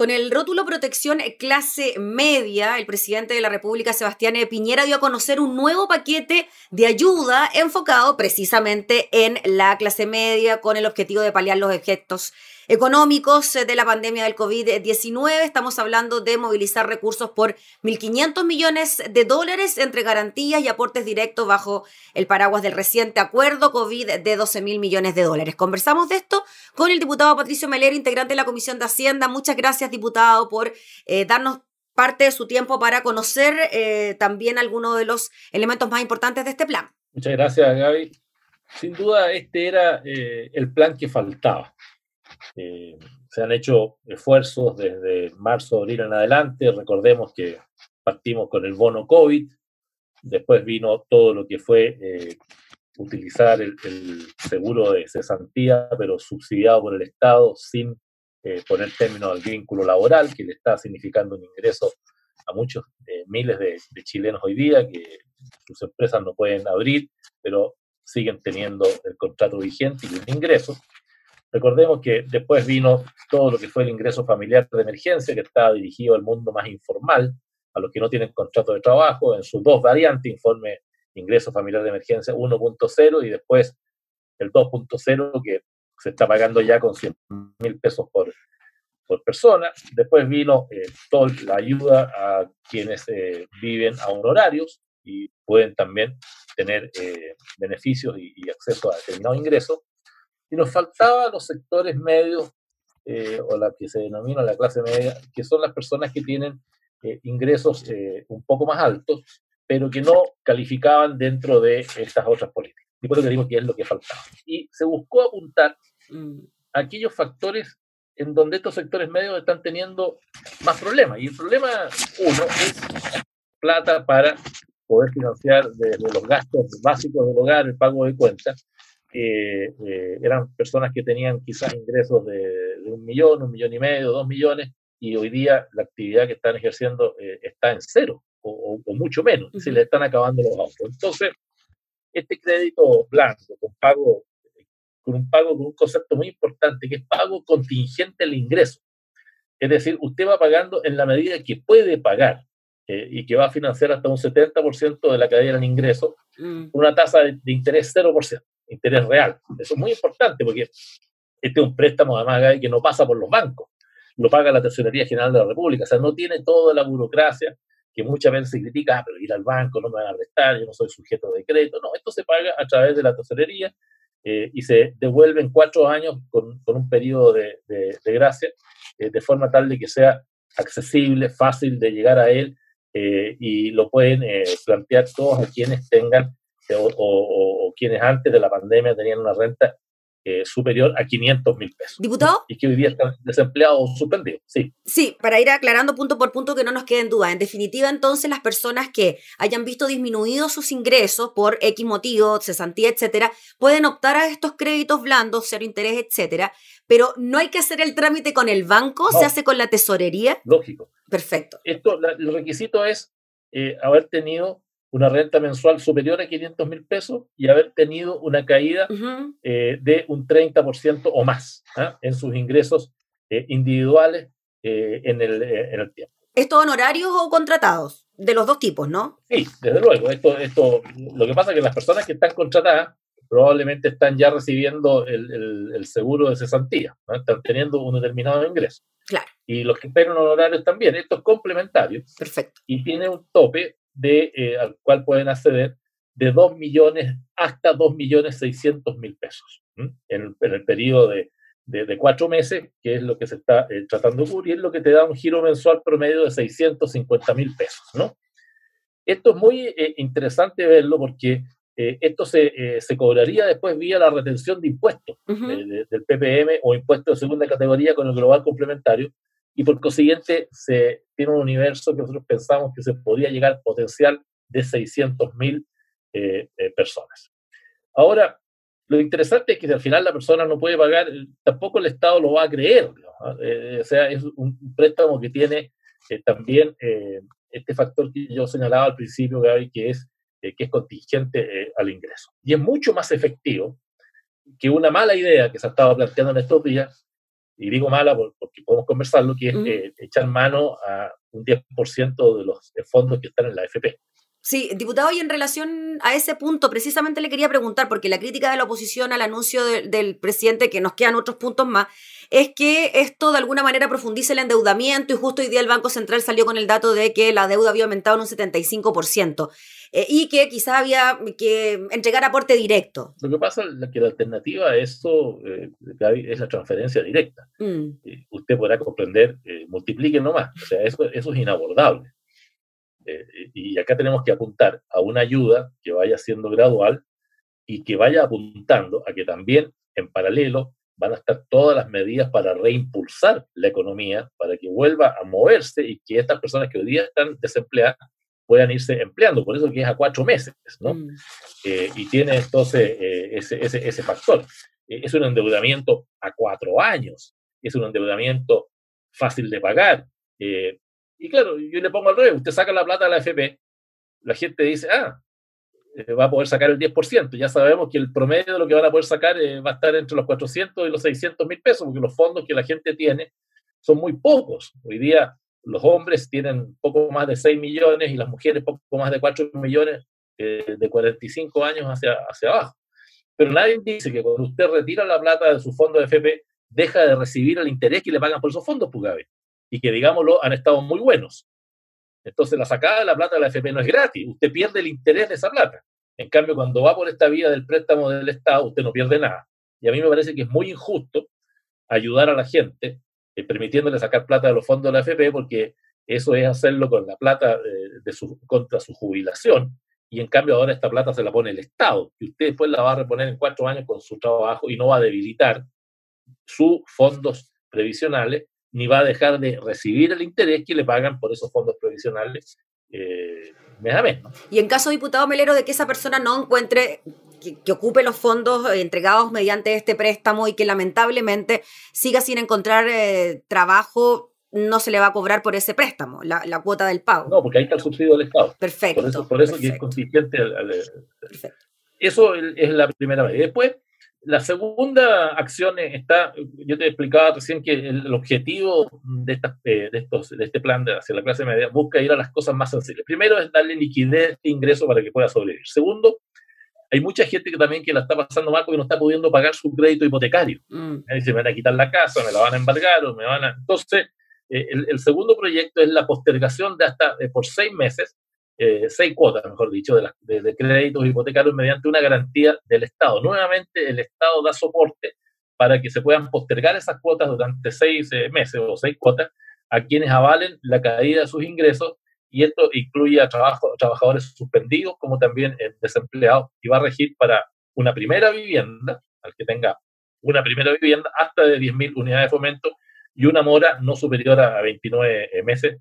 Con el rótulo protección clase media, el presidente de la República, Sebastián Piñera, dio a conocer un nuevo paquete de ayuda enfocado precisamente en la clase media con el objetivo de paliar los efectos económicos de la pandemia del COVID-19. Estamos hablando de movilizar recursos por 1.500 millones de dólares entre garantías y aportes directos bajo el paraguas del reciente acuerdo COVID de 12.000 millones de dólares. Conversamos de esto con el diputado Patricio Meler, integrante de la Comisión de Hacienda. Muchas gracias, diputado, por eh, darnos parte de su tiempo para conocer eh, también algunos de los elementos más importantes de este plan. Muchas gracias, Gaby. Sin duda, este era eh, el plan que faltaba. Eh, se han hecho esfuerzos desde marzo, abril en adelante. Recordemos que partimos con el bono COVID, después vino todo lo que fue eh, utilizar el, seguro de cesantía, pero subsidiado por el Estado sin eh, poner término al vínculo laboral, que le está significando un ingreso a muchos miles de, de, chilenos hoy día, que sus empresas no pueden abrir, pero siguen teniendo el contrato vigente y un ingreso. Recordemos que después vino todo lo que fue el ingreso familiar de emergencia, que estaba dirigido al mundo más informal, a los que no tienen contrato de trabajo, en sus dos variantes, informe ingreso familiar de emergencia 1.0 y después el 2.0, que se está pagando ya con 100 mil pesos por, por persona. Después vino eh, toda la ayuda a quienes eh, viven a honorarios y pueden también tener eh, beneficios y, y, acceso a determinados ingresos y nos faltaba los sectores medios eh, o la que se denomina la clase media, que son las personas que tienen eh, ingresos eh, un poco más altos, pero que no calificaban dentro de estas otras políticas. Y por eso digo que es lo que faltaba. Y se buscó apuntar mm, aquellos factores en donde estos sectores medios están teniendo más problemas. Y el problema uno es plata para poder financiar desde los gastos básicos del hogar, el pago de cuentas, eh, eran personas que tenían quizás ingresos de, un millón, un millón y medio, dos millones, y hoy día la actividad que están ejerciendo eh, está en cero o, mucho menos, se les están acabando los autos. Entonces, este crédito blanco con pago con un pago con un concepto muy importante que es pago contingente al ingreso. Es decir, usted va pagando en la medida que puede pagar eh, y que va a financiar hasta un 70% de la caída del ingreso, mm. una tasa de, de interés 0% interés real. Eso es muy importante porque este es un préstamo además que no pasa por los bancos, lo paga la Tesorería General de la República, o sea, no tiene toda la burocracia que muchas veces se critica, ah, pero ir al banco no me van a arrestar, yo no soy sujeto de crédito. No, esto se paga a través de la tesorería eh, y se devuelve en cuatro años con, un periodo de, de, gracia, eh, de forma tal de que sea accesible, fácil de llegar a él eh, y lo pueden plantear todos a quienes tengan o, quienes antes de la pandemia tenían una renta eh, superior a 500 mil pesos. ¿Diputado? Y que hoy día están desempleados o suspendidos, sí. Sí, para ir aclarando punto por punto que no nos queden dudas. En definitiva, entonces, las personas que hayan visto disminuidos sus ingresos por X motivo, cesantía, etcétera, pueden optar a estos créditos blandos, cero interés, etcétera, pero no hay que hacer el trámite con el banco, se hace con la tesorería. Lógico. Perfecto. Esto, el requisito es eh, haber tenido una renta mensual superior a 500 mil pesos y haber tenido una caída eh, de un 30% o más ¿ah? en sus ingresos eh, individuales eh, en, el, en el tiempo. ¿Estos honorarios o contratados? De los dos tipos, ¿no? Sí, desde luego. Esto, esto, lo que pasa es que las personas que están contratadas probablemente están ya recibiendo el, el, seguro de cesantía, están teniendo un determinado ingreso. Claro. Y los que tienen honorarios también. Esto es complementario. Perfecto. Y tiene un tope de, eh, al cual pueden acceder de 2 millones hasta 2 millones 600 mil pesos en el, periodo de, de, cuatro meses, que es lo que se está eh, tratando de cubrir, lo que te da un giro mensual promedio de 650 mil pesos. ¿no? Esto es muy eh, interesante verlo porque esto se, se, cobraría después vía la retención de impuestos del PPM o impuestos de segunda categoría con el global complementario, y por consiguiente se tiene un universo que nosotros pensamos que se podría llegar potencial de 600.000 eh, eh, personas. Ahora, lo interesante es que al final la persona no puede pagar, tampoco el Estado lo va a creer. Eh, o sea, es un préstamo que tiene también este factor que yo señalaba al principio, Gaby, que es, que es contingente al ingreso. Y es mucho más efectivo que una mala idea que se ha estado planteando en estos días, y digo mala porque podemos conversarlo, que es echar mano a un 10% de los fondos que están en la AFP. Sí, diputado, y en relación a ese punto, precisamente le quería preguntar, porque la crítica de la oposición al anuncio del presidente, que nos quedan otros puntos más, es que esto de alguna manera profundice el endeudamiento y justo hoy día el Banco Central salió con el dato de que la deuda había aumentado en un 75%. Eh, y que quizás había que entregar aporte directo. Lo que pasa es que la alternativa a eso eh, es la transferencia directa. Mm. Eh, usted podrá comprender, multiplique nomás, o sea, eso, eso es inabordable. Y acá tenemos que apuntar a una ayuda que vaya siendo gradual y que vaya apuntando a que también en paralelo van a estar todas las medidas para reimpulsar la economía, para que vuelva a moverse y que estas personas que hoy día están desempleadas puedan irse empleando, por eso que es a cuatro meses, ¿no? Mm. Eh, y tiene entonces eh, ese, ese, ese, factor. Eh, es un endeudamiento a cuatro años, es un endeudamiento fácil de pagar. Y claro, yo le pongo al revés, usted saca la plata de la FP, la gente dice, ah, va a poder sacar el 10%, ya sabemos que el promedio de lo que van a poder sacar va a estar entre los 400 y los 600 mil pesos, porque los fondos que la gente tiene son muy pocos. Hoy día los hombres tienen poco más de 6 millones y las mujeres poco más de 4 millones eh, de 45 años hacia, hacia abajo. Pero nadie dice que cuando usted retira la plata de su fondo de FP, deja de recibir el interés que le pagan por esos fondos, Pugabe. Y que, digámoslo, han estado muy buenos. Entonces, la sacada de la plata de la FP no es gratis. Usted pierde el interés de esa plata. En cambio, cuando va por esta vía del préstamo del Estado, usted no pierde nada. Y a mí me parece que es muy injusto ayudar a la gente eh, permitiéndole sacar plata de los fondos de la AFP, porque eso es hacerlo con la plata eh, de su, contra su jubilación, y en cambio ahora esta plata se la pone el Estado, y usted después la va a reponer en cuatro años con su trabajo y no va a debilitar sus fondos previsionales, ni va a dejar de recibir el interés que le pagan por esos fondos previsionales eh, mes a mes. Y en caso, diputado Melero, de que esa persona no encuentre que, ocupe los fondos entregados mediante este préstamo y que lamentablemente siga sin encontrar eh, trabajo, no se le va a cobrar por ese préstamo, la, cuota del pago. No, porque ahí está el subsidio del Estado. Perfecto. Por eso, es consistente. perfecto. Eso es la primera vez. Y después, la segunda acción está, yo te explicaba recién que el, objetivo de, eh, de, estos, de este plan de hacia la clase media busca ir a las cosas más sencillas. Primero es darle liquidez de ingreso para que pueda sobrevivir. Segundo, hay mucha gente que también que la está pasando mal porque no está pudiendo pagar su crédito hipotecario. Mm. Se me van a quitar la casa, me la van a embargar o me van a... Entonces, eh, el, segundo proyecto es la postergación de hasta eh, por seis meses, eh, seis cuotas, mejor dicho, de, de, créditos hipotecarios mediante una garantía del Estado. Nuevamente, el Estado da soporte para que se puedan postergar esas cuotas durante seis meses o seis cuotas a quienes avalen la caída de sus ingresos y esto incluye a trabajadores suspendidos como también desempleados y va a regir para una primera vivienda, al que tenga una primera vivienda hasta de 10.000 unidades de fomento y una mora no superior a 29 meses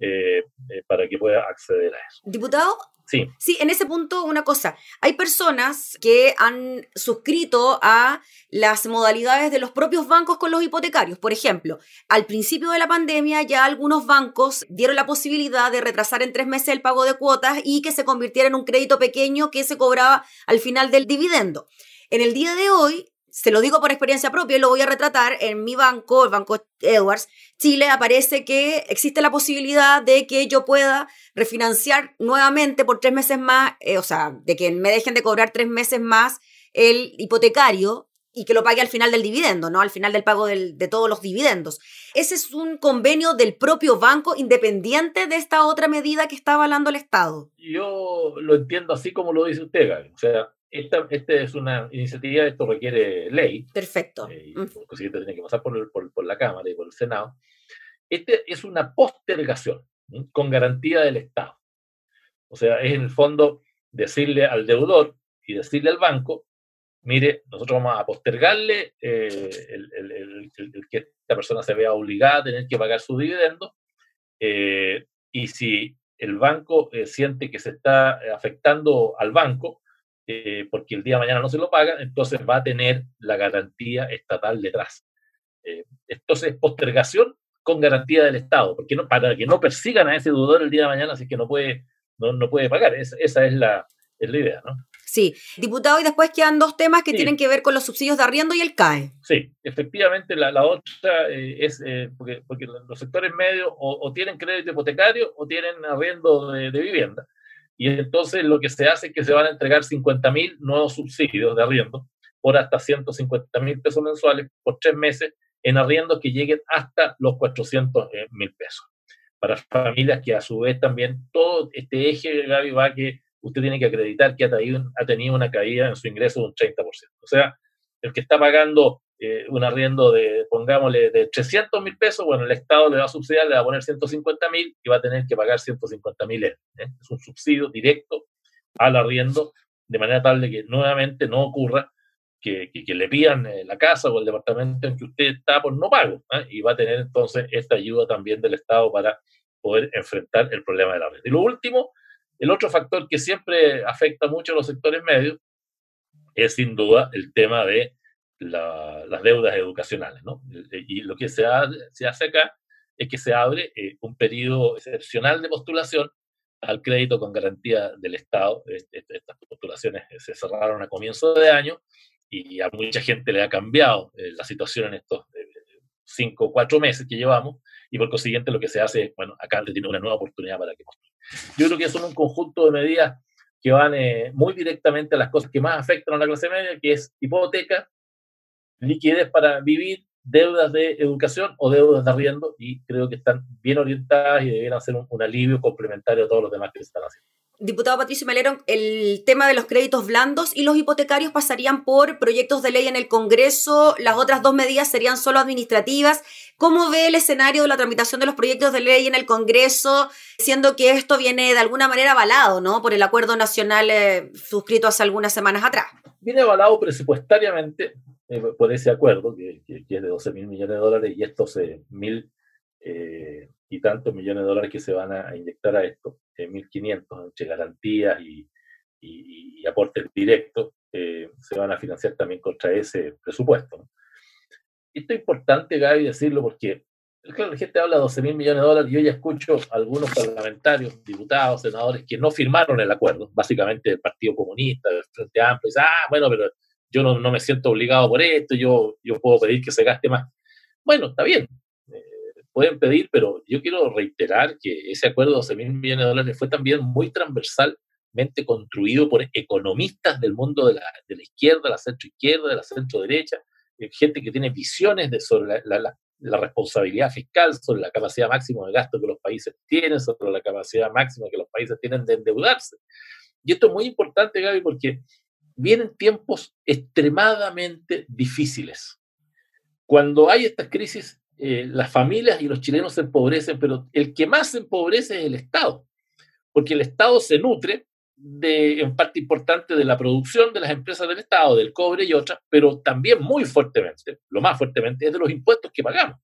eh, eh, para que pueda acceder a eso. Diputado, Sí. Sí, en ese punto una cosa, hay personas que han suscrito a las modalidades de los propios bancos con los hipotecarios. Por ejemplo, al principio de la pandemia ya algunos bancos dieron la posibilidad de retrasar en tres meses el pago de cuotas y que se convirtiera en un crédito pequeño que se cobraba al final del dividendo. En el día de hoy, se lo digo por experiencia propia y lo voy a retratar, en mi banco, el Banco Edwards, Chile, aparece que existe la posibilidad de que yo pueda refinanciar nuevamente por tres meses más, eh, o sea, de que me dejen de cobrar tres meses más el hipotecario y que lo pague al final del dividendo, ¿no? Al final del pago de todos los dividendos. Ese es un convenio del propio banco independiente de esta otra medida que está avalando el Estado. Yo lo entiendo así como lo dice usted, Gaby. O sea, esta, es una iniciativa, esto requiere ley. Perfecto. Eh, tiene que pasar por, por, la Cámara y por el Senado. Este es una postergación con garantía del Estado. O sea, es en el fondo decirle al deudor y decirle al banco, mire, nosotros vamos a postergarle eh, el, que esta persona se vea obligada a tener que pagar su dividendo. Eh, y si el banco siente que se está afectando al banco, eh, porque el día de mañana no se lo paga, entonces va a tener la garantía estatal detrás. Eh, entonces, postergación con garantía del Estado, porque no, para que no persigan a ese deudor el día de mañana, así que no puede, no, no puede pagar. esa es la, es la idea, ¿no? Sí, diputado, y después quedan dos temas que tienen que ver con los subsidios de arriendo y el CAE. Sí, efectivamente la, la otra eh, es eh, porque, porque, los sectores medios o, tienen crédito hipotecario o tienen arriendo de, vivienda. Y entonces lo que se hace es que se van a entregar 50 mil nuevos subsidios de arriendo por hasta 150 mil pesos mensuales por tres meses en arriendo que lleguen hasta los 400 eh, mil pesos. Para familias que a su vez también todo este eje, Gaby, va que usted tiene que acreditar que ha, tenido una caída en su ingreso de un 30%. O sea, el que está pagando eh, un arriendo de, pongámosle, de 300 mil pesos, bueno, el Estado le va a subsidiar, le va a poner 150 mil y va a tener que pagar 150 mil ¿eh? Es un subsidio directo al arriendo, de manera tal de que nuevamente no ocurra que, le pidan eh, la casa o el departamento en que usted está por no pago. Y va a tener entonces esta ayuda también del Estado para poder enfrentar el problema de la renta. Y lo último el otro factor que siempre afecta mucho a los sectores medios es sin duda el tema de las deudas educacionales. ¿no? Y lo que se, se, hace acá es que se abre eh, un periodo excepcional de postulación al crédito con garantía del Estado. Estas postulaciones se cerraron a comienzo de año y a mucha gente le ha cambiado eh, la situación en estos eh, cinco o cuatro meses que llevamos y por consiguiente lo que se hace es, bueno, acá tiene una nueva oportunidad para que postule. Yo creo que son un conjunto de medidas que van eh, muy directamente a las cosas que más afectan a la clase media, que es hipoteca, liquidez para vivir, deudas de educación o deudas de arriendo, y creo que están bien orientadas y debieran ser un, un alivio complementario a todos los demás que se están haciendo. Diputado Patricio Melero, el tema de los créditos blandos y los hipotecarios pasarían por proyectos de ley en el Congreso. Las otras dos medidas serían solo administrativas. ¿Cómo ve el escenario de la tramitación de los proyectos de ley en el Congreso, siendo que esto viene de alguna manera avalado ¿no? por el acuerdo nacional eh, suscrito hace algunas semanas atrás? Viene avalado presupuestariamente eh, por ese acuerdo, que, es de 12 mil millones de dólares, y estos eh, mil y tantos millones de dólares que se van a inyectar a esto 1.500 entre garantías y, y, aportes directos, eh, se van a financiar también contra ese presupuesto. Esto es importante, Gaby, decirlo porque la gente habla de 12 mil millones de dólares. Yo ya escucho a algunos parlamentarios, diputados, senadores que no firmaron el acuerdo, básicamente del Partido Comunista, del Frente Amplio. Y dicen, ah, bueno, pero yo no, me siento obligado por esto, yo, yo puedo pedir que se gaste más. Bueno, está bien, pueden pedir, pero yo quiero reiterar que ese acuerdo de 12 mil millones de dólares fue también muy transversalmente construido por economistas del mundo de la, de la izquierda, la centro izquierda, de la centro derecha, eh, gente que tiene visiones de, sobre la, la, responsabilidad fiscal, sobre la capacidad máxima de gasto que los países tienen, sobre la capacidad máxima que los países tienen de endeudarse. Y esto es muy importante, Gaby, porque vienen tiempos extremadamente difíciles. Cuando hay estas crisis, eh, las familias y los chilenos se empobrecen, pero el que más se empobrece es el Estado, porque el Estado se nutre de, en parte importante de la producción de las empresas del Estado, del cobre y otras, pero también muy fuertemente, lo más fuertemente, es de los impuestos que pagamos.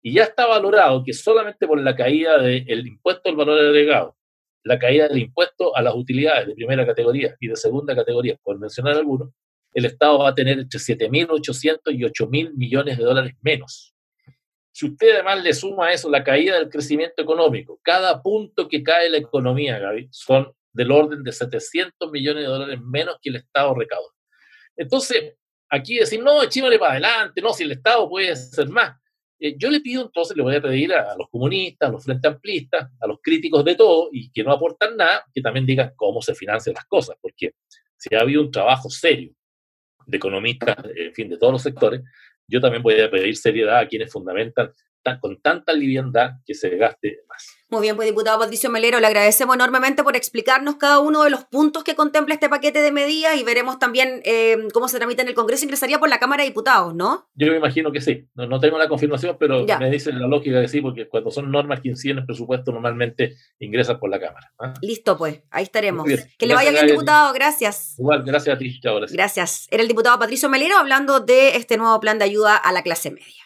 Y ya está valorado que solamente por la caída del impuesto al valor agregado, la caída del impuesto a las utilidades de primera categoría y de segunda categoría, por mencionar algunos, el Estado va a tener entre 7.800 y 8.000 millones de dólares menos. Si usted además le suma a eso la caída del crecimiento económico, cada punto que cae la economía, Gaby, son del orden de 700 millones de dólares menos que el Estado recauda. Entonces, aquí decir, no, echémosle para adelante, no, si el Estado puede hacer más. Eh, yo le pido entonces, le voy a pedir a, los comunistas, a los frente amplistas, a los críticos de todo y que no aportan nada, que también digan cómo se financian las cosas, porque si ha habido un trabajo serio de economistas, en fin, de todos los sectores, yo también voy a pedir seriedad a quienes fundamentan con tanta liviandad que se gaste más. Muy bien, pues diputado Patricio Melero, le agradecemos enormemente por explicarnos cada uno de los puntos que contempla este paquete de medidas y veremos también eh, cómo se tramita en el Congreso. Ingresaría por la Cámara de Diputados, ¿no? Yo me imagino que sí. No, tengo la confirmación, pero me dicen la lógica que sí, porque cuando son normas que inciden el presupuesto normalmente ingresan por la Cámara. ¿ah? Listo, pues, ahí estaremos. Que le vaya bien, diputado. Gracias. Igual, gracias a ti. Chao, gracias. Gracias. Era el diputado Patricio Melero hablando de este nuevo plan de ayuda a la clase media.